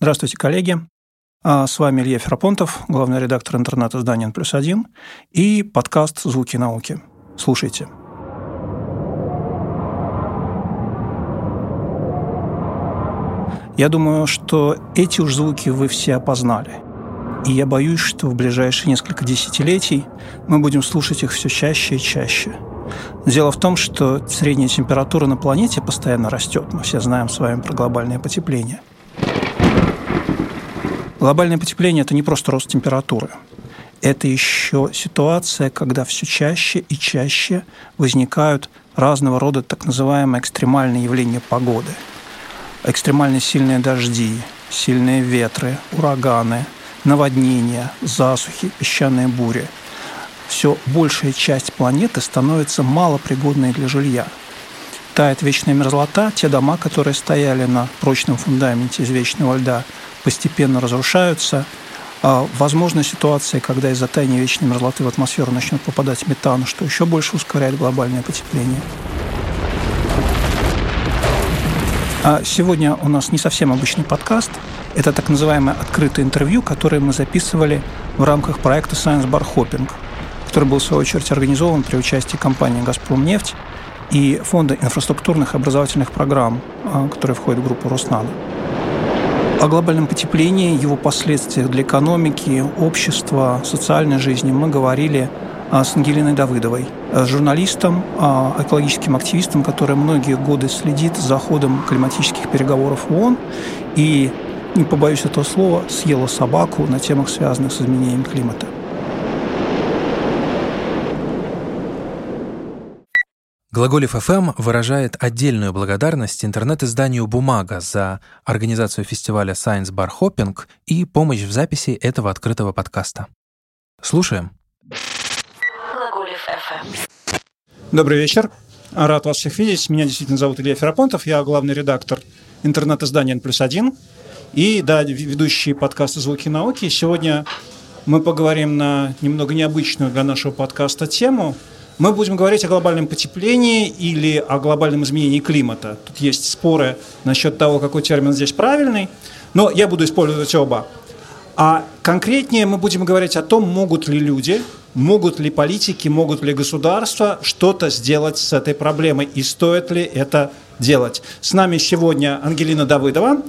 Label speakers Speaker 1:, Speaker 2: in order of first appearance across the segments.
Speaker 1: Здравствуйте, коллеги. А, с вами Илья Ферапонтов, главный редактор интернет-издания «Плюс один» и подкаст «Звуки науки». Слушайте. Я думаю, что эти уж звуки вы все опознали. И я боюсь, что в ближайшие несколько десятилетий мы будем слушать их все чаще и чаще – Дело в том, что средняя температура на планете постоянно растет. Мы все знаем с вами про глобальное потепление. Глобальное потепление – это не просто рост температуры. Это еще ситуация, когда все чаще и чаще возникают разного рода так называемые экстремальные явления погоды. Экстремально сильные дожди, сильные ветры, ураганы, наводнения, засухи, песчаные бури – все большая часть планеты становится малопригодной для жилья. Тает вечная мерзлота, те дома, которые стояли на прочном фундаменте из вечного льда, постепенно разрушаются. А возможна ситуация, когда из-за таяния вечной мерзлоты в атмосферу начнет попадать метан, что еще больше ускоряет глобальное потепление. А сегодня у нас не совсем обычный подкаст. Это так называемое открытое интервью, которое мы записывали в рамках проекта Science Bar Hopping – который был, в свою очередь, организован при участии компании «Газпромнефть» и Фонда инфраструктурных образовательных программ, а, которые входят в группу «Роснано». О глобальном потеплении, его последствиях для экономики, общества, социальной жизни мы говорили а, с Ангелиной Давыдовой, а, журналистом, экологическим активистом, который многие годы следит за ходом климатических переговоров ООН и, не побоюсь этого слова, съела собаку на темах, связанных с изменением климата.
Speaker 2: Глаголев ФМ выражает отдельную благодарность интернет-изданию «Бумага» за организацию фестиваля Science Bar Hopping и помощь в записи этого открытого подкаста. Слушаем.
Speaker 1: Глаголев ФМ. Добрый вечер. Рад вас всех видеть. Меня действительно зовут Илья Ферапонтов. Я главный редактор интернет-издания N плюс один и, да, ведущий подкаста «Звуки науки». Сегодня мы поговорим на немного необычную для нашего подкаста тему – мы будем говорить о глобальном потеплении или о глобальном изменении климата. Тут есть споры насчет того, какой термин здесь правильный, но я буду использовать оба. А конкретнее мы будем говорить о том, могут ли люди, могут ли политики, могут ли государства что-то сделать с этой проблемой и стоит ли это делать. С нами сегодня Ангелина Давыдова.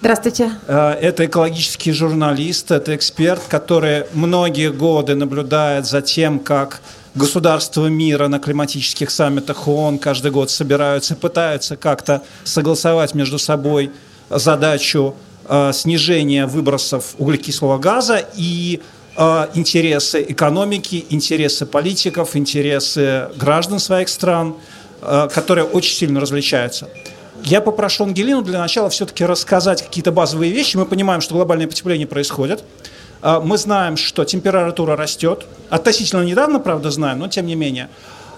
Speaker 3: Здравствуйте.
Speaker 1: Э, это экологический журналист, это эксперт, который многие годы наблюдает за тем, как государства мира на климатических саммитах ООН каждый год собираются, пытаются как-то согласовать между собой задачу э, снижения выбросов углекислого газа и э, интересы экономики, интересы политиков, интересы граждан своих стран, э, которые очень сильно различаются. Я попрошу Ангелину для начала все-таки рассказать какие-то базовые вещи. Мы понимаем, что глобальное потепление происходит. А, мы знаем, что температура растет. Относительно недавно, правда, знаем, но тем не менее.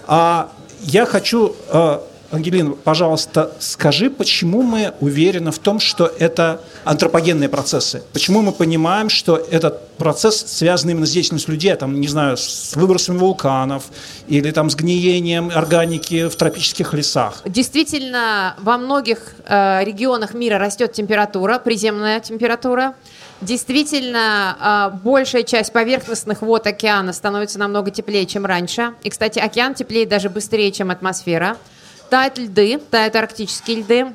Speaker 1: А я хочу, а, Ангелина, пожалуйста, скажи, почему мы уверены в том, что это антропогенные процессы? Почему мы понимаем, что этот процесс связан именно с деятельностью людей, там, не знаю, с выбросами вулканов или там с гниением органики в тропических лесах?
Speaker 3: Действительно, во многих э, регионах мира растет температура, приземная температура. Действительно, а, большая часть поверхностных вод океана становится намного теплее, чем раньше. И, кстати, океан теплеет даже быстрее, чем атмосфера. Тают льды, тают арктические льды.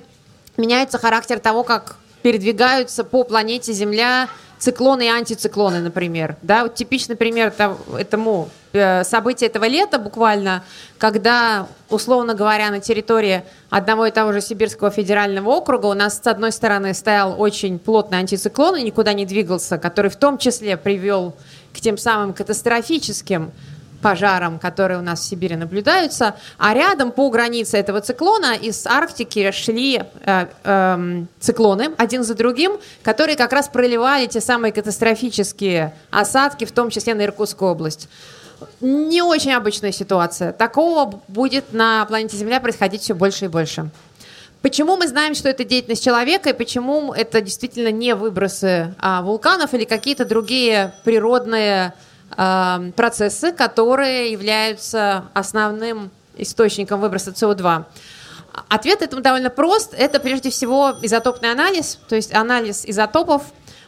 Speaker 3: Меняется характер того, как передвигаются по планете Земля циклоны и антициклоны, например. Да, вот типичный пример этому э, события этого лета буквально, когда, условно говоря, на территории одного и того же Сибирского федерального округа у нас с одной стороны стоял очень плотный антициклон и никуда не двигался, который в том числе привел к тем самым катастрофическим пожарам, которые у нас в Сибири наблюдаются, а рядом по границе этого циклона из Арктики шли э, э, циклоны один за другим, которые как раз проливали те самые катастрофические осадки, в том числе на Иркутскую область. Не очень обычная ситуация. Такого будет на планете Земля происходить все больше и больше. Почему мы знаем, что это деятельность человека, и почему это действительно не выбросы а, вулканов или какие-то другие природные процессы, которые являются основным источником выброса СО2. Ответ этому довольно прост. Это прежде всего изотопный анализ, то есть анализ изотопов.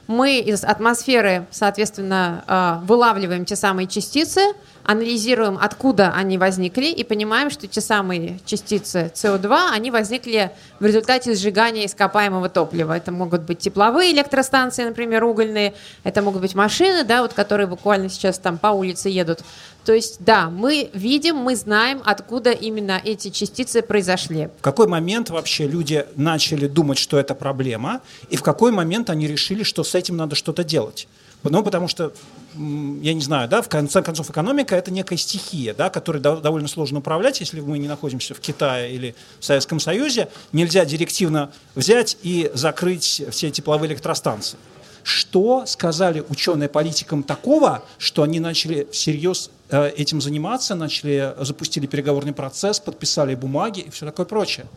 Speaker 3: Мы из атмосферы, соответственно, э, вылавливаем те самые частицы, анализируем, откуда они возникли, и понимаем, что те самые частицы СО2, они возникли в результате сжигания ископаемого топлива. Это могут быть тепловые электростанции, например, угольные, это могут быть машины, да, вот, которые буквально сейчас там по улице едут. То есть, да, мы видим, мы знаем, откуда именно эти частицы произошли.
Speaker 1: В какой момент вообще люди начали думать, что это проблема, и в какой момент они решили, что с этим надо что-то делать? Ну, потому что, я не знаю, да, в конце концов, экономика – это некая стихия, да, которой довольно сложно управлять, если мы не находимся в Китае или в Советском Союзе. Нельзя директивно взять и закрыть все тепловые электростанции. Что сказали ученые политикам такого, что они начали всерьез э, этим заниматься, начали, запустили переговорный процесс, подписали бумаги и все такое прочее?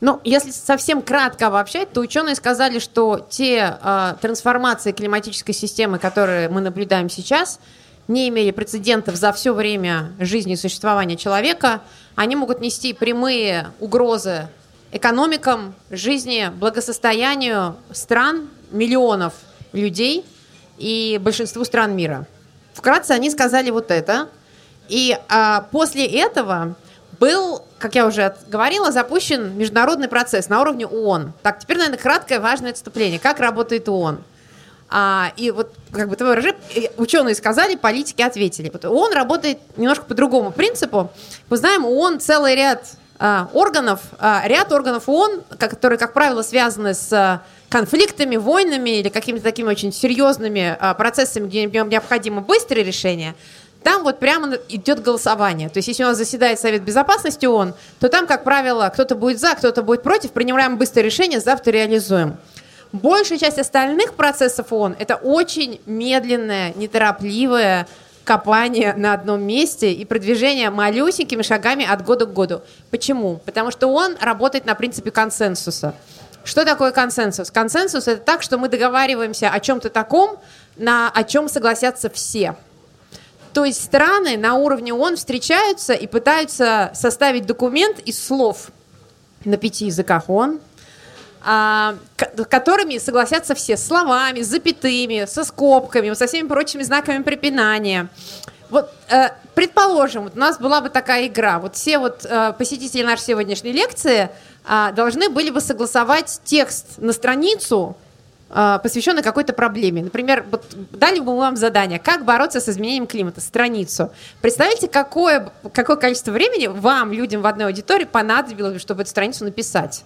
Speaker 3: Ну, если совсем кратко обобщать, то ученые сказали, что те э, трансформации климатической системы, которые мы наблюдаем сейчас, не имели прецедентов за все время жизни и существования человека. Они могут нести прямые угрозы экономикам, жизни, благосостоянию стран, миллионов людей и большинству стран мира. Вкратце они сказали вот это. И а, после этого был, как я уже говорила, запущен международный процесс на уровне ООН. Так, теперь, наверное, краткое важное отступление. Как работает ООН? А, и вот, как бы, твой режим, ученые сказали, политики ответили. Вот ООН работает немножко по другому принципу. Мы знаем, ООН целый ряд а, органов, а, ряд органов ООН, которые, как правило, связаны с а, конфликтами, войнами или какими-то такими очень серьезными а, процессами, где необходимо быстрое решение – там вот прямо идет голосование. То есть, если у нас заседает Совет Безопасности ООН, то там, как правило, кто-то будет за, кто-то будет против, принимаем быстрое решение, завтра реализуем. Большая часть остальных процессов ООН – это очень медленное, неторопливое копание на одном месте и продвижение малюсенькими шагами от года к году. Почему? Потому что он работает на принципе консенсуса. Что такое консенсус? Консенсус – это так, что мы договариваемся о чем-то таком, на о чем согласятся все – то есть страны на уровне ООН встречаются и пытаются составить документ из слов на пяти языках ООН, а, которыми согласятся все словами, запятыми, со скобками, со всеми прочими знаками препинания. Вот, э, предположим, вот у нас была бы такая игра. Вот все вот э, посетители нашей сегодняшней лекции э, должны были бы согласовать текст на страницу посвященный какой-то проблеме. Например, вот дали бы мы вам задание, как бороться с изменением климата, страницу. Представьте, какое, какое количество времени вам, людям в одной аудитории, понадобилось, чтобы эту страницу написать.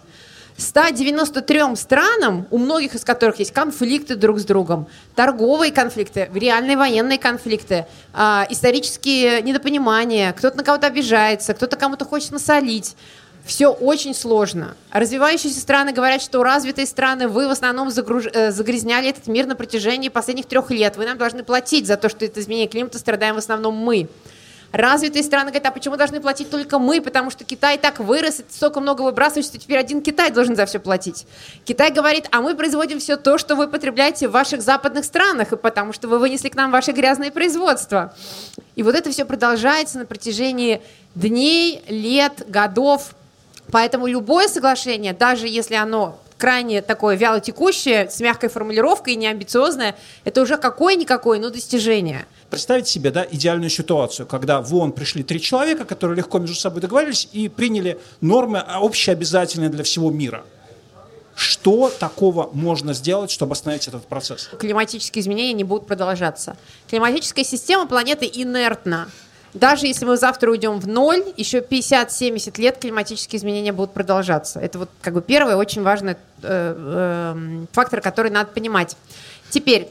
Speaker 3: 193 странам, у многих из которых есть конфликты друг с другом, торговые конфликты, реальные военные конфликты, э, исторические недопонимания, кто-то на кого-то обижается, кто-то кому-то хочет насолить, все очень сложно. Развивающиеся страны говорят, что развитые страны, вы в основном загруж... Э, загрязняли этот мир на протяжении последних трех лет. Вы нам должны платить за то, что это изменение климата страдаем в основном мы. Развитые страны говорят, а почему должны платить только мы? Потому что Китай так вырос, столько много выбрасывает, что теперь один Китай должен за все платить. Китай говорит, а мы производим все то, что вы потребляете в ваших западных странах, и потому что вы вынесли к нам ваши грязные производства. И вот это все продолжается на протяжении дней, лет, годов, Поэтому любое соглашение, даже если оно крайне такое вялотекущее, с мягкой формулировкой и неамбициозное, это уже какое-никакое, но достижение.
Speaker 1: Представьте себе да, идеальную ситуацию, когда в ООН пришли три человека, которые легко между собой договорились и приняли нормы общеобязательные для всего мира. Что такого можно сделать, чтобы остановить этот процесс?
Speaker 3: Климатические изменения не будут продолжаться. Климатическая система планеты инертна. Даже если мы завтра уйдем в ноль, еще 50-70 лет климатические изменения будут продолжаться. Это вот как бы первый очень важный э, э, фактор, который надо понимать. Теперь,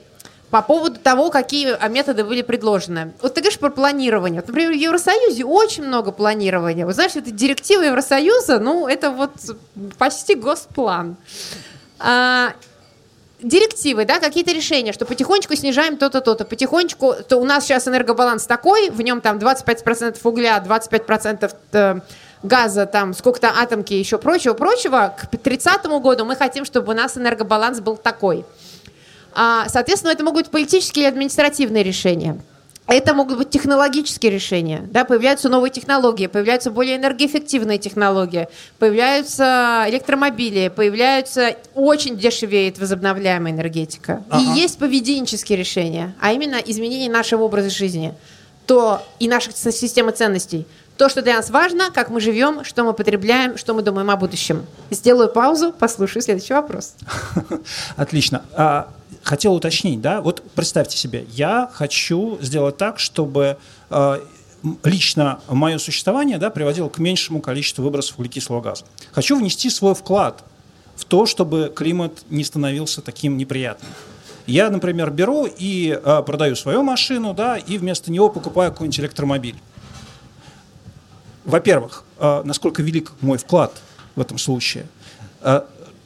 Speaker 3: по поводу того, какие методы были предложены. Вот ты говоришь про планирование. Вот, например, в Евросоюзе очень много планирования. Вы знаете, это директива Евросоюза, ну, это вот почти госплан. А, директивы, да, какие-то решения, что потихонечку снижаем то-то, то-то, потихонечку, то у нас сейчас энергобаланс такой, в нем там 25% угля, 25% э, газа, там сколько-то атомки, еще прочего-прочего, к 30 году мы хотим, чтобы у нас энергобаланс был такой. А, соответственно, это могут быть политические или административные решения. Это могут быть технологические решения. Да? Появляются новые технологии, появляются более энергоэффективные технологии, появляются электромобили, появляются очень дешевеет возобновляемая энергетика. Ага. И есть поведенческие решения, а именно изменение нашего образа жизни то и наших системы ценностей. То, что для нас важно, как мы живем, что мы потребляем, что мы думаем о будущем. Сделаю паузу, послушаю следующий вопрос.
Speaker 1: Отлично. А, хотел уточнить, да, вот представьте себе, я хочу сделать так, чтобы э, лично мое существование да, приводило к меньшему количеству выбросов углекислого газа. Хочу внести свой вклад в то, чтобы климат не становился таким неприятным. Я, например, беру и э, продаю свою машину, да, и вместо него покупаю какой-нибудь электромобиль. Во-первых, э, насколько велик мой вклад в этом случае.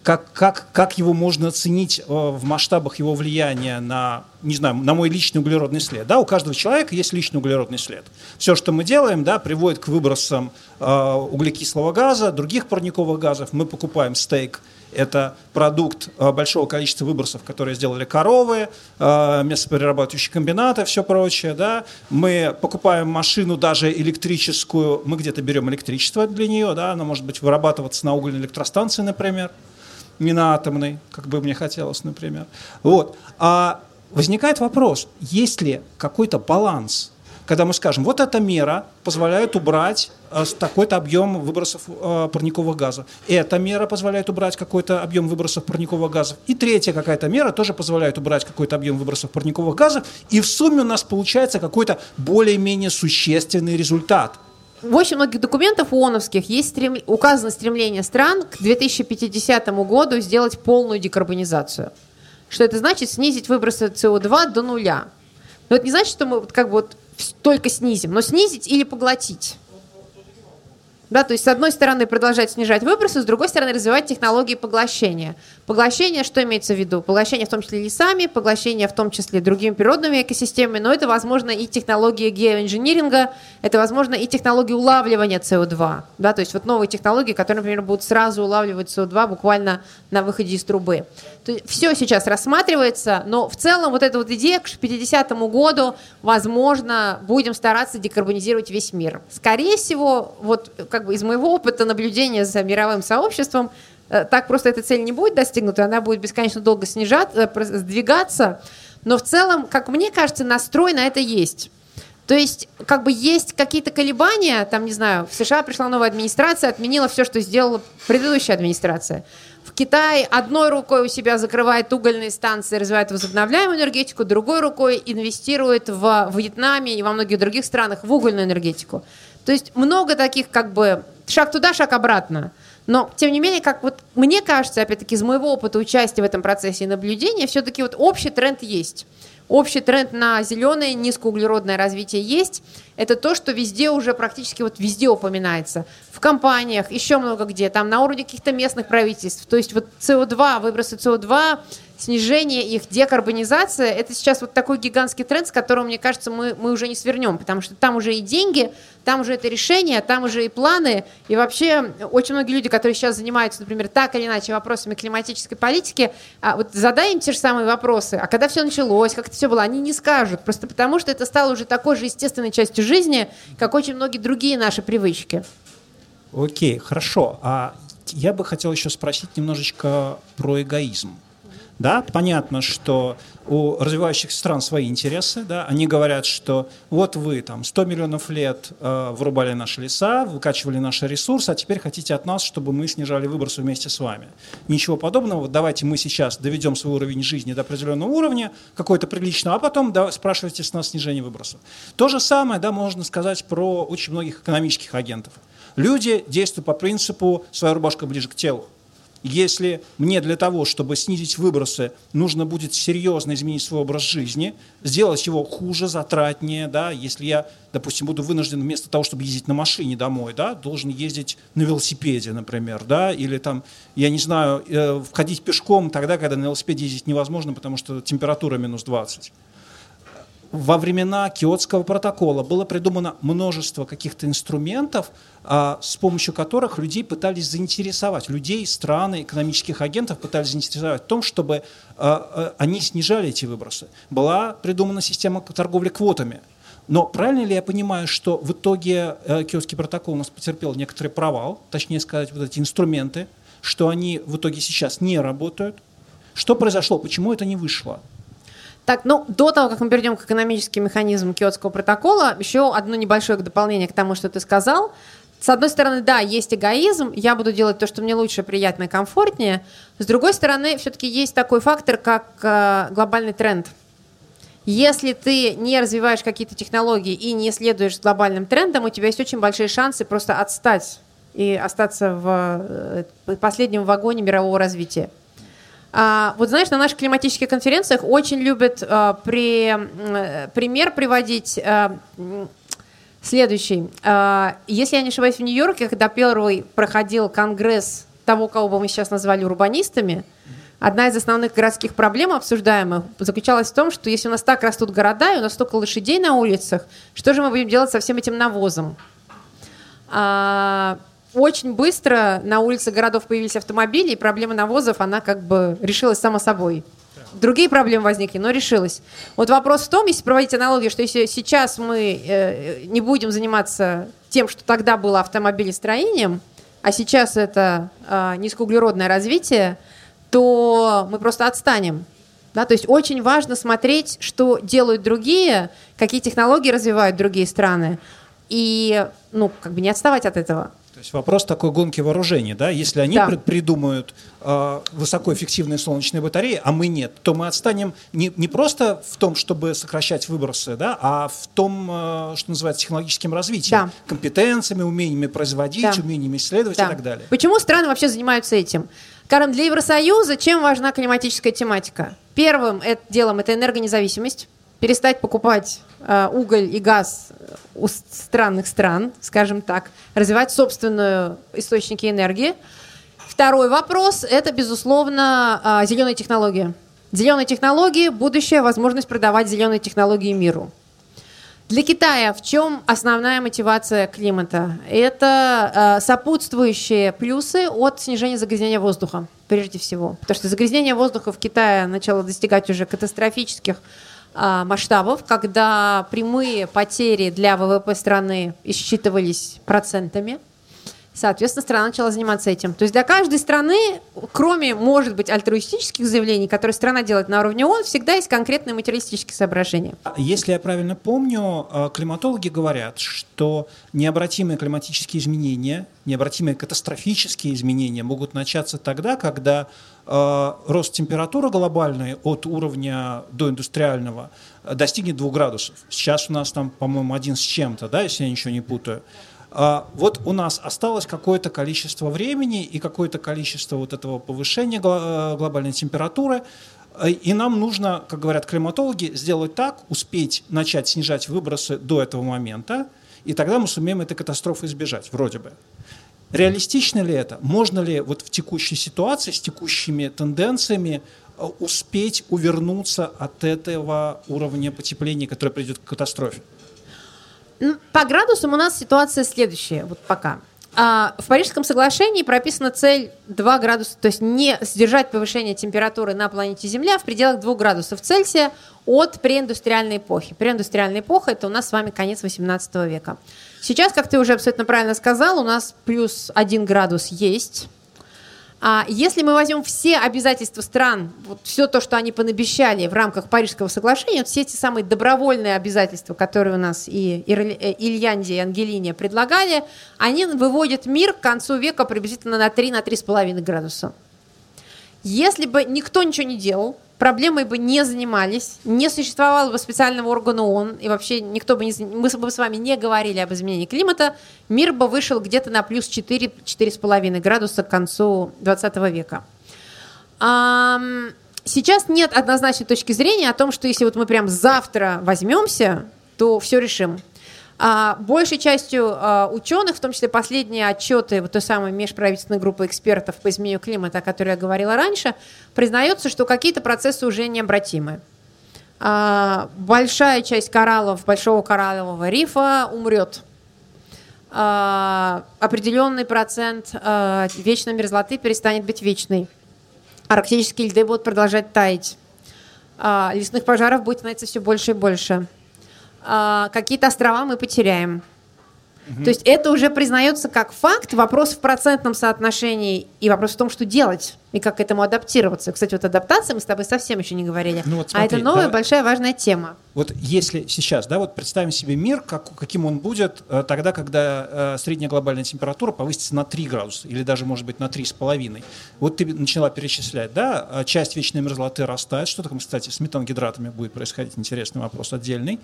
Speaker 1: Как, как, как его можно оценить э, в масштабах его влияния на, не знаю, на мой личный углеродный след. Да, у каждого человека есть личный углеродный след. Все, что мы делаем, да, приводит к выбросам э, углекислого газа, других парниковых газов. Мы покупаем стейк это продукт э, большого количества выбросов, которые сделали коровы, э, мясоперерабатывающие комбинаты, все прочее. Да? Мы покупаем машину даже электрическую, мы где-то берем электричество для нее, да? она может быть вырабатываться на угольной электростанции, например не на атомной, как бы мне хотелось, например. Вот. А возникает вопрос, есть ли какой-то баланс, когда мы скажем, вот эта мера позволяет убрать э, такой-то объем выбросов э, парниковых газов. Эта мера позволяет убрать какой-то объем выбросов парниковых газов. И третья какая-то мера тоже позволяет убрать какой-то объем выбросов парниковых газов. И в сумме у нас получается какой-то более-менее существенный результат –
Speaker 3: в очень многих документах ООНовских есть стрем... указано стремление стран к 2050 году сделать полную декарбонизацию. Что это значит? Снизить выбросы СО2 до нуля. Но это не значит, что мы как бы вот только снизим, но снизить или поглотить. Да, то есть, с одной стороны, продолжать снижать выбросы, с другой стороны, развивать технологии поглощения. Поглощение, что имеется в виду? Поглощение в том числе лесами, поглощение в том числе другими природными экосистемами, но это, возможно, и технологии геоинжиниринга, это, возможно, и технологии улавливания СО2. Да, то есть, вот новые технологии, которые, например, будут сразу улавливать СО2 буквально на выходе из трубы. То есть, все сейчас рассматривается, но в целом вот эта вот идея к 50 году, возможно, будем стараться декарбонизировать весь мир. Скорее всего, вот как бы из моего опыта наблюдения за мировым сообществом, э, так просто эта цель не будет достигнута, она будет бесконечно долго снижаться, э, сдвигаться. Но в целом, как мне кажется, настрой на это есть. То есть, как бы есть какие-то колебания, там, не знаю, в США пришла новая администрация, отменила все, что сделала предыдущая администрация. В Китае одной рукой у себя закрывает угольные станции, развивает возобновляемую энергетику, другой рукой инвестирует в Вьетнаме и во многих других странах в угольную энергетику. То есть много таких как бы шаг туда, шаг обратно. Но, тем не менее, как вот мне кажется, опять-таки, из моего опыта участия в этом процессе и наблюдения, все-таки вот общий тренд есть. Общий тренд на зеленое низкоуглеродное развитие есть. Это то, что везде уже практически вот везде упоминается. В компаниях, еще много где, там на уровне каких-то местных правительств. То есть вот СО2, выбросы СО2, снижение их, декарбонизация, это сейчас вот такой гигантский тренд, с которого, мне кажется, мы, мы уже не свернем, потому что там уже и деньги, там уже это решение, там уже и планы, и вообще очень многие люди, которые сейчас занимаются, например, так или иначе вопросами климатической политики, а вот задай им те же самые вопросы, а когда все началось, как это все было, они не скажут, просто потому что это стало уже такой же естественной частью жизни, как очень многие другие наши привычки.
Speaker 1: Окей, хорошо. А я бы хотел еще спросить немножечко про эгоизм. Да, понятно, что у развивающихся стран свои интересы, да, они говорят, что вот вы там 100 миллионов лет э, вырубали наши леса, выкачивали наши ресурсы, а теперь хотите от нас, чтобы мы снижали выбросы вместе с вами. Ничего подобного, давайте мы сейчас доведем свой уровень жизни до определенного уровня, какой-то приличного, а потом да, спрашивайте с нас снижение выбросов. То же самое, да, можно сказать про очень многих экономических агентов. Люди действуют по принципу «своя рубашка ближе к телу». Если мне для того, чтобы снизить выбросы, нужно будет серьезно изменить свой образ жизни, сделать его хуже, затратнее, да, если я, допустим, буду вынужден вместо того, чтобы ездить на машине домой, да, должен ездить на велосипеде, например, да, или там, я не знаю, э, входить пешком тогда, когда на велосипеде ездить невозможно, потому что температура минус 20 во времена Киотского протокола было придумано множество каких-то инструментов, а, с помощью которых людей пытались заинтересовать, людей, страны, экономических агентов пытались заинтересовать в том, чтобы а, а, они снижали эти выбросы. Была придумана система торговли квотами. Но правильно ли я понимаю, что в итоге э, Киотский протокол у нас потерпел некоторый провал, точнее сказать, вот эти инструменты, что они в итоге сейчас не работают? Что произошло? Почему это не вышло?
Speaker 3: Так, ну, до того, как мы перейдем к экономическим механизмам Киотского протокола, еще одно небольшое дополнение к тому, что ты сказал. С одной стороны, да, есть эгоизм, я буду делать то, что мне лучше, приятно комфортнее. С другой стороны, все-таки есть такой фактор, как э, глобальный тренд. Если ты не развиваешь какие-то технологии и не следуешь глобальным трендам, у тебя есть очень большие шансы просто отстать и остаться в э, последнем вагоне мирового развития. А, вот знаешь, на наших климатических конференциях очень любят а, при, а, пример приводить а, следующий. А, если я не ошибаюсь, в Нью-Йорке, когда первый проходил конгресс того, кого бы мы сейчас назвали урбанистами, одна из основных городских проблем обсуждаемых заключалась в том, что если у нас так растут города, и у нас столько лошадей на улицах, что же мы будем делать со всем этим навозом? А, очень быстро на улице городов появились автомобили, и проблема навозов, она как бы решилась само собой. Другие проблемы возникли, но решилась. Вот вопрос в том, если проводить аналогию, что если сейчас мы э, не будем заниматься тем, что тогда было автомобилестроением, а сейчас это э, низкоуглеродное развитие, то мы просто отстанем. Да, то есть очень важно смотреть, что делают другие, какие технологии развивают другие страны, и ну, как бы не отставать от этого.
Speaker 1: То есть вопрос такой гонки вооружений, да? Если они да. придумают э, высокоэффективные солнечные батареи, а мы нет, то мы отстанем не, не просто в том, чтобы сокращать выбросы, да, а в том, э, что называется технологическим развитием, да. компетенциями, умениями производить, да. умениями исследовать да. и так далее.
Speaker 3: Почему страны вообще занимаются этим? Карен, для Евросоюза чем важна климатическая тематика? Первым это, делом это энергонезависимость перестать покупать уголь и газ у странных стран, скажем так, развивать собственные источники энергии. Второй вопрос – это, безусловно, э, зеленые технологии. Зеленые технологии – будущее, возможность продавать зеленые технологии миру. Для Китая в чем основная мотивация климата? Это э, сопутствующие плюсы от снижения загрязнения воздуха, прежде всего. Потому что загрязнение воздуха в Китае начало достигать уже катастрофических масштабов, когда прямые потери для ВВП страны исчитывались процентами. Соответственно, страна начала заниматься этим. То есть для каждой страны, кроме, может быть, альтруистических заявлений, которые страна делает на уровне ООН, всегда есть конкретные материалистические соображения.
Speaker 1: Если я правильно помню, а, климатологи говорят, что необратимые климатические изменения, необратимые катастрофические изменения могут начаться тогда, когда э, рост температуры глобальной от уровня доиндустриального достигнет 2 градусов. Сейчас у нас там, по-моему, один с чем-то, да, если я ничего не путаю. А, вот у нас осталось какое-то количество времени и какое-то количество вот этого повышения э, глобальной температуры, э, и нам нужно, как говорят климатологи, сделать так, успеть начать снижать выбросы до этого момента, и тогда мы сумеем этой катастрофы избежать, вроде бы. Реалистично ли это? Можно ли вот в текущей ситуации, с текущими тенденциями э, успеть увернуться от этого уровня потепления, который придет к катастрофе?
Speaker 3: По градусам у нас ситуация следующая, вот пока. А, в Парижском соглашении прописана цель 2 градуса, то есть не сдержать повышение температуры на планете Земля в пределах 2 градусов Цельсия от преиндустриальной эпохи. Преиндустриальная эпоха – это у нас с вами конец 18 века. Сейчас, как ты уже абсолютно правильно сказал, у нас плюс 1 градус есть. А если мы возьмем все обязательства стран, вот все то, что они понабещали в рамках Парижского соглашения, вот все эти самые добровольные обязательства, которые у нас и э, Ильянди и Ангелиния предлагали, они выводят мир к концу века приблизительно на 3-3,5 на градуса. Если бы никто ничего не делал, проблемой бы не занимались, не существовало бы специального органа ООН, и вообще никто бы не, мы бы с вами не говорили об изменении климата, мир бы вышел где-то на плюс 4-4,5 градуса к концу 20 века. Сейчас нет однозначной точки зрения о том, что если вот мы прям завтра возьмемся, то все решим. А, большей частью а, ученых, в том числе последние отчеты вот той самой межправительственной группы экспертов по изменению климата, о которой я говорила раньше, признается, что какие-то процессы уже необратимы. А, большая часть кораллов Большого кораллового рифа умрет. Определенный процент вечной мерзлоты перестанет быть вечной. Арктические льды будут продолжать таять. Лесных пожаров будет становиться все больше и больше. А, какие-то острова мы потеряем. Угу. То есть это уже признается как факт, вопрос в процентном соотношении и вопрос в том, что делать и как к этому адаптироваться. Кстати, вот адаптация мы с тобой совсем еще не говорили. Ну, вот смотри, а это новая да, большая важная тема.
Speaker 1: Вот если сейчас, да, вот представим себе мир, как, каким он будет э, тогда, когда э, средняя глобальная температура повысится на 3 градуса или даже, может быть, на 3,5. Вот ты начала перечислять, да, а часть вечной мерзлоты растает. Что такое, кстати, с метангидратами будет происходить? Интересный вопрос отдельный.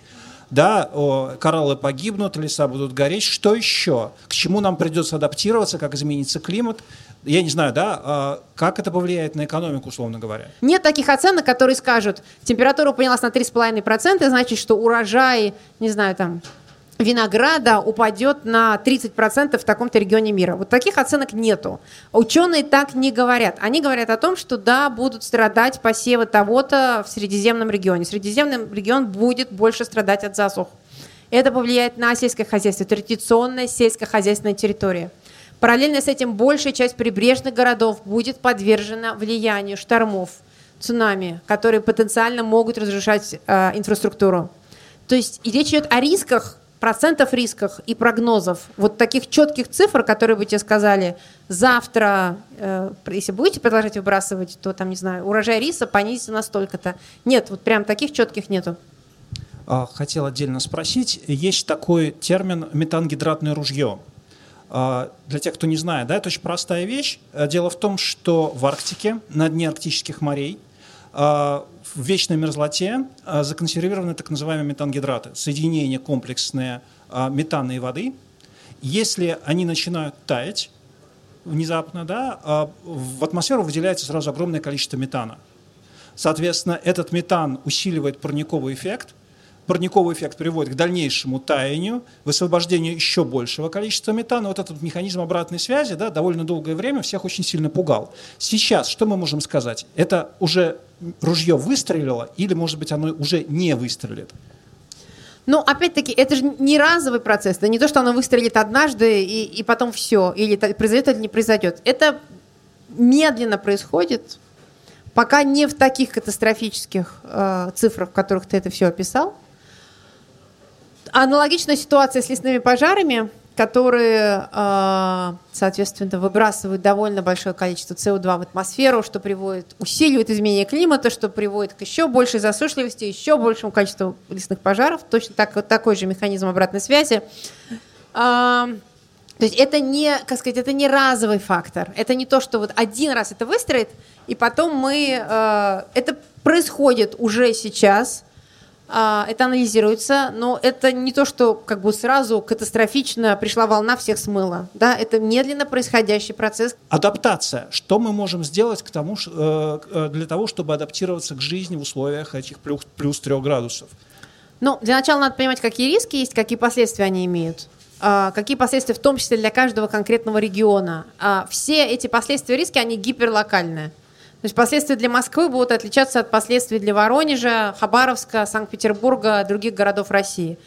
Speaker 1: Да, о, кораллы погибнут, леса будут гореть. Что еще? К чему нам придется адаптироваться, как изменится климат? я не знаю, да, а как это повлияет на экономику, условно говоря?
Speaker 3: Нет таких оценок, которые скажут, температура поднялась на 3,5%, значит, что урожай, не знаю, там, винограда упадет на 30% в таком-то регионе мира. Вот таких оценок нету. Ученые так не говорят. Они говорят о том, что да, будут страдать посевы того-то в Средиземном регионе. Средиземный регион будет больше страдать от засух. Это повлияет на сельское хозяйство, традиционная сельскохозяйственная территория. Параллельно с этим большая часть прибрежных городов будет подвержена влиянию штормов, цунами, которые потенциально могут разрушать э, инфраструктуру. То есть и речь идет о рисках, процентов рисках и прогнозов. Вот таких четких цифр, которые бы тебе сказали, завтра, э, если будете продолжать выбрасывать, то там, не знаю, урожай риса понизится на столько-то. Нет, вот прям таких четких нету.
Speaker 1: А, хотел отдельно спросить. Есть такой термин метангидратное ружье. А, для тех, кто не знает, да, это очень простая вещь. Дело в том, что в Арктике, на дне арктических морей, а, в вечной мерзлоте а, законсервированы так называемые метангидраты, соединения комплексные метана и воды. Если они начинают таять внезапно, да, в атмосферу выделяется сразу огромное количество метана. Соответственно, этот метан усиливает парниковый эффект – парниковый эффект приводит к дальнейшему таянию, высвобождению еще большего количества метана. Вот этот механизм обратной связи да, довольно долгое время всех очень сильно пугал. Сейчас что мы можем сказать? Это уже ружье выстрелило или, может быть, оно уже не выстрелит?
Speaker 3: Ну, опять-таки, это же не разовый процесс. Это не то, что оно выстрелит однажды и, и потом все. Или произойдет или не произойдет. Это медленно происходит, пока не в таких катастрофических э, цифрах, в которых ты это все описал. Аналогичная ситуация с лесными пожарами, которые, а, соответственно, выбрасывают довольно большое количество СО2 в атмосферу, что приводит, усиливает изменение климата, что приводит к еще большей засушливости, еще большему количеству лесных пожаров. Точно так, вот такой же механизм обратной связи. А, то есть это не, как сказать, это не разовый фактор. Это не то, что вот один раз это выстроит, и потом мы... А, это происходит уже сейчас – это анализируется, но это не то, что как бы сразу катастрофично пришла волна, всех смыла. Да? Это медленно происходящий процесс.
Speaker 1: Адаптация. Что мы можем сделать к тому, э, э, для того, чтобы адаптироваться к жизни в условиях этих плюс, плюс 3 градусов?
Speaker 3: Ну, для начала надо понимать, какие риски есть, какие последствия они имеют. А, какие последствия, в том числе для каждого конкретного региона. А, все эти последствия риски, они гиперлокальные. То есть последствия для Москвы будут отличаться от последствий для Воронежа, Хабаровска, Санкт-Петербурга, других городов России.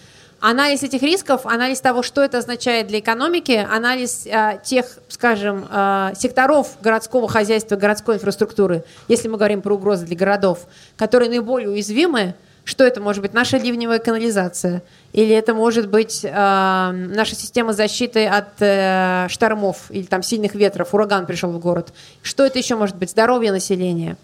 Speaker 3: Анализ этих рисков, анализ того, что это означает для экономики, анализ э, тех, скажем, э, секторов городского хозяйства, городской инфраструктуры, если мы говорим про угрозы для городов, которые наиболее уязвимы, что это может быть? Наша ливневая канализация. Или это может быть э, наша система защиты от э, штормов или там сильных ветров, ураган пришел в город. Что это еще может быть? Здоровье населения.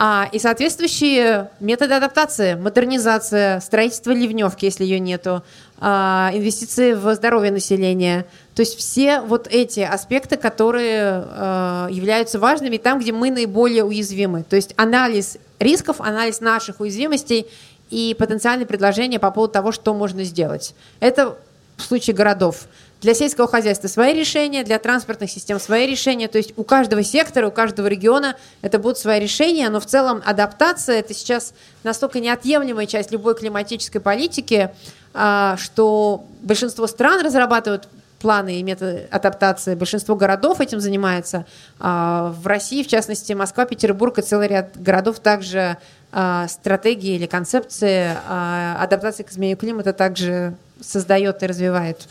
Speaker 3: А, и соответствующие методы адаптации, модернизация, строительство ливневки, если ее нету, а, инвестиции в здоровье населения. То есть все вот эти аспекты, которые а, являются важными там, где мы наиболее уязвимы. То есть анализ рисков, анализ наших уязвимостей и потенциальные предложения по поводу того, что можно сделать. Это в случае городов. Для сельского хозяйства свои решения, для транспортных систем свои решения. То есть у каждого сектора, у каждого региона это будут свои решения, но в целом адаптация это сейчас настолько неотъемлемая часть любой климатической политики, а, что большинство стран разрабатывают планы и методы адаптации. Большинство городов этим занимается. А, в России, в частности, Москва, Петербург и целый ряд городов также а, стратегии или концепции адаптации к изменению климата также создает и развивает.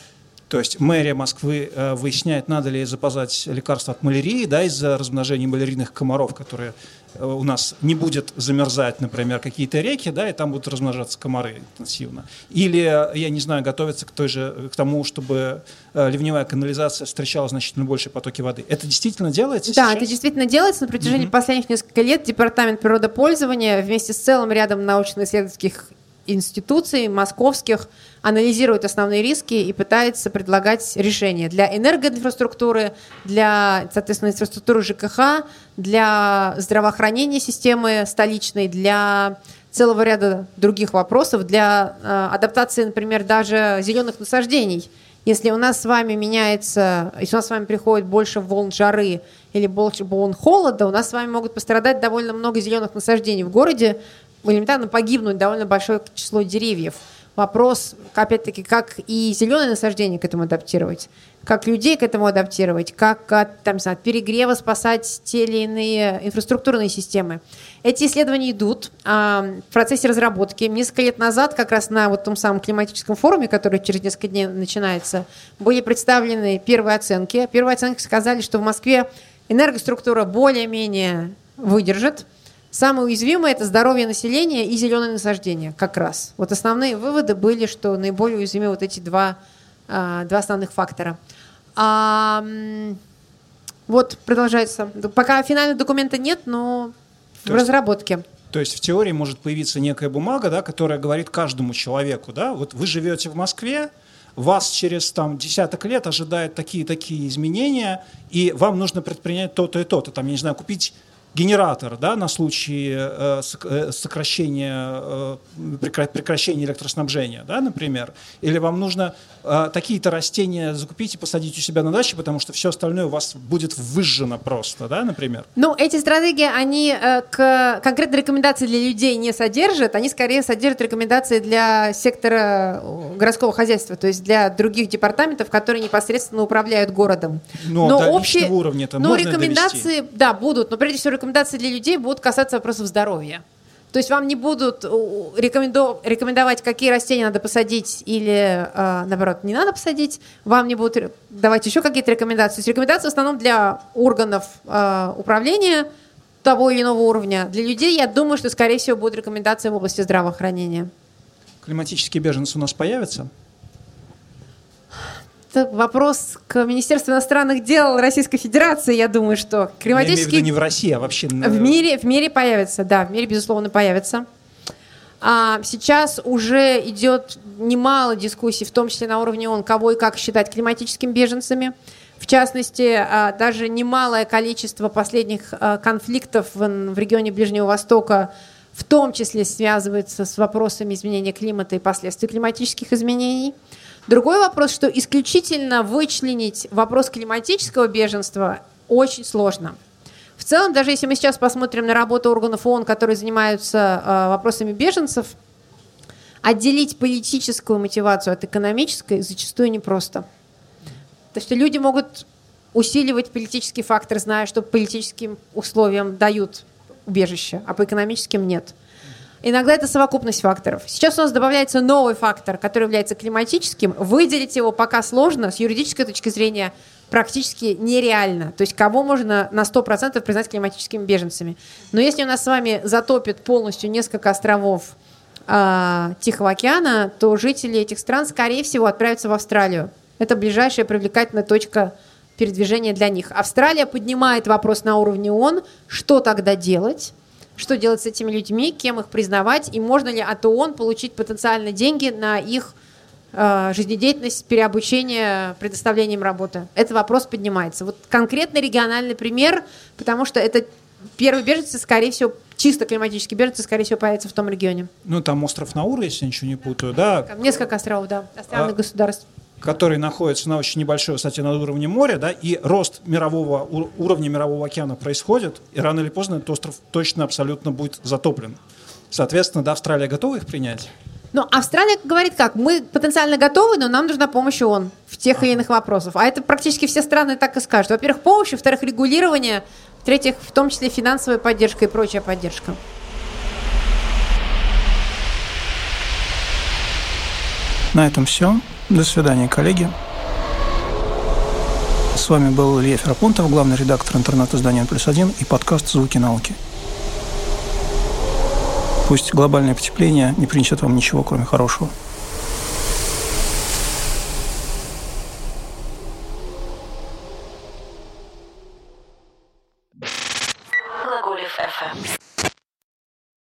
Speaker 1: То есть мэрия Москвы э, выясняет, надо ли запасать лекарства от малярии, да, из-за размножения малярийных комаров, которые э, у нас не будет замерзать, например, какие-то реки, да, и там будут размножаться комары интенсивно. Или, я не знаю, готовиться к, той же, к тому, чтобы э, ливневая канализация встречала значительно больше потоки воды. Это действительно делается
Speaker 3: Да,
Speaker 1: сейчас?
Speaker 3: это действительно делается. На протяжении mm-hmm. последних нескольких лет Департамент природопользования вместе с целым рядом научно-исследовательских институций московских анализирует основные риски и пытается предлагать решения для энергоинфраструктуры, для, соответственно, инфраструктуры ЖКХ, для здравоохранения системы столичной, для целого ряда других вопросов, для э, адаптации, например, даже зеленых насаждений. Если у нас с вами меняется, если у нас с вами приходит больше волн жары или больше волн холода, у нас с вами могут пострадать довольно много зеленых насаждений в городе, элементарно погибнуть довольно большое число деревьев. Вопрос, опять-таки, как и зеленое насаждение к этому адаптировать, как людей к этому адаптировать, как от, там, от перегрева спасать те или иные инфраструктурные системы. Эти исследования идут а, в процессе разработки. Несколько лет назад, как раз на вот том самом климатическом форуме, который через несколько дней начинается, были представлены первые оценки. Первые оценки сказали, что в Москве энергоструктура более-менее выдержит, Самое уязвимое – это здоровье населения и зеленое насаждение как раз. Вот основные выводы были, что наиболее уязвимы вот эти два, а, два основных фактора. А, вот, продолжается. Пока финального документа нет, но то в есть, разработке.
Speaker 1: То есть в теории может появиться некая бумага, да, которая говорит каждому человеку, да, вот вы живете в Москве, вас через там, десяток лет ожидают такие-такие изменения, и вам нужно предпринять то-то и то-то. Там, я не знаю, купить генератор да, на случай э, э, сокращения, э, прекращения электроснабжения, да, например, или вам нужно такие-то растения закупить и посадить у себя на даче, потому что все остальное у вас будет выжжено просто, да, например?
Speaker 3: Ну, эти стратегии, они к конкретной рекомендации для людей не содержат, они скорее содержат рекомендации для сектора городского хозяйства, то есть для других департаментов, которые непосредственно управляют городом.
Speaker 1: Но, но до общие, уровня это
Speaker 3: но рекомендации, довести? да, будут, но прежде всего рекомендации для людей будут касаться вопросов здоровья. То есть вам не будут рекомендовать, какие растения надо посадить или, э, наоборот, не надо посадить. Вам не будут давать еще какие-то рекомендации. То есть рекомендации в основном для органов э, управления того или иного уровня. Для людей, я думаю, что, скорее всего, будут рекомендации в области здравоохранения.
Speaker 1: Климатические беженцы у нас появятся?
Speaker 3: Это вопрос к Министерству иностранных дел Российской Федерации. Я думаю, что климатические... Я имею в виду
Speaker 1: не в России, а вообще...
Speaker 3: В мире, в мире появится, да, в мире, безусловно, появится. А сейчас уже идет немало дискуссий, в том числе на уровне ООН, кого и как считать климатическими беженцами. В частности, а, даже немалое количество последних а, конфликтов в регионе Ближнего Востока в том числе связывается с вопросами изменения климата и последствий климатических изменений. Другой вопрос, что исключительно вычленить вопрос климатического беженства очень сложно. В целом, даже если мы сейчас посмотрим на работу органов ООН, которые занимаются э, вопросами беженцев, отделить политическую мотивацию от экономической зачастую непросто. То есть люди могут усиливать политический фактор, зная, что по политическим условиям дают убежище, а по экономическим нет. Иногда это совокупность факторов. Сейчас у нас добавляется новый фактор, который является климатическим. Выделить его пока сложно, с юридической точки зрения практически нереально. То есть кого можно на 100% признать климатическими беженцами. Но если у нас с вами затопит полностью несколько островов э, Тихого океана, то жители этих стран, скорее всего, отправятся в Австралию. Это ближайшая привлекательная точка передвижения для них. Австралия поднимает вопрос на уровне ООН, что тогда делать, что делать с этими людьми, кем их признавать, и можно ли от ООН получить потенциально деньги на их э, жизнедеятельность, переобучение, предоставлением работы. Этот вопрос поднимается. Вот конкретный региональный пример, потому что это первые беженцы, скорее всего, чисто климатические беженцы, скорее всего, появятся в том регионе.
Speaker 1: Ну, там остров Наура, если я ничего не путаю, да?
Speaker 3: Несколько островов, да, островных а, государств
Speaker 1: который находится на очень небольшой высоте над уровнем моря, да, и рост мирового, уровня мирового океана происходит, и рано или поздно этот остров точно абсолютно будет затоплен. Соответственно, да, Австралия готова их принять?
Speaker 3: Ну, Австралия говорит как, мы потенциально готовы, но нам нужна помощь ООН в тех или иных вопросах. А это практически все страны так и скажут. Во-первых, помощь, во-вторых, регулирование, в-третьих, в том числе финансовая поддержка и прочая поддержка.
Speaker 1: На этом все. До свидания, коллеги. С вами был Илья Ферапонтов, главный редактор интернет-издания «Плюс один» и подкаст «Звуки науки». Пусть глобальное потепление не принесет вам ничего, кроме хорошего.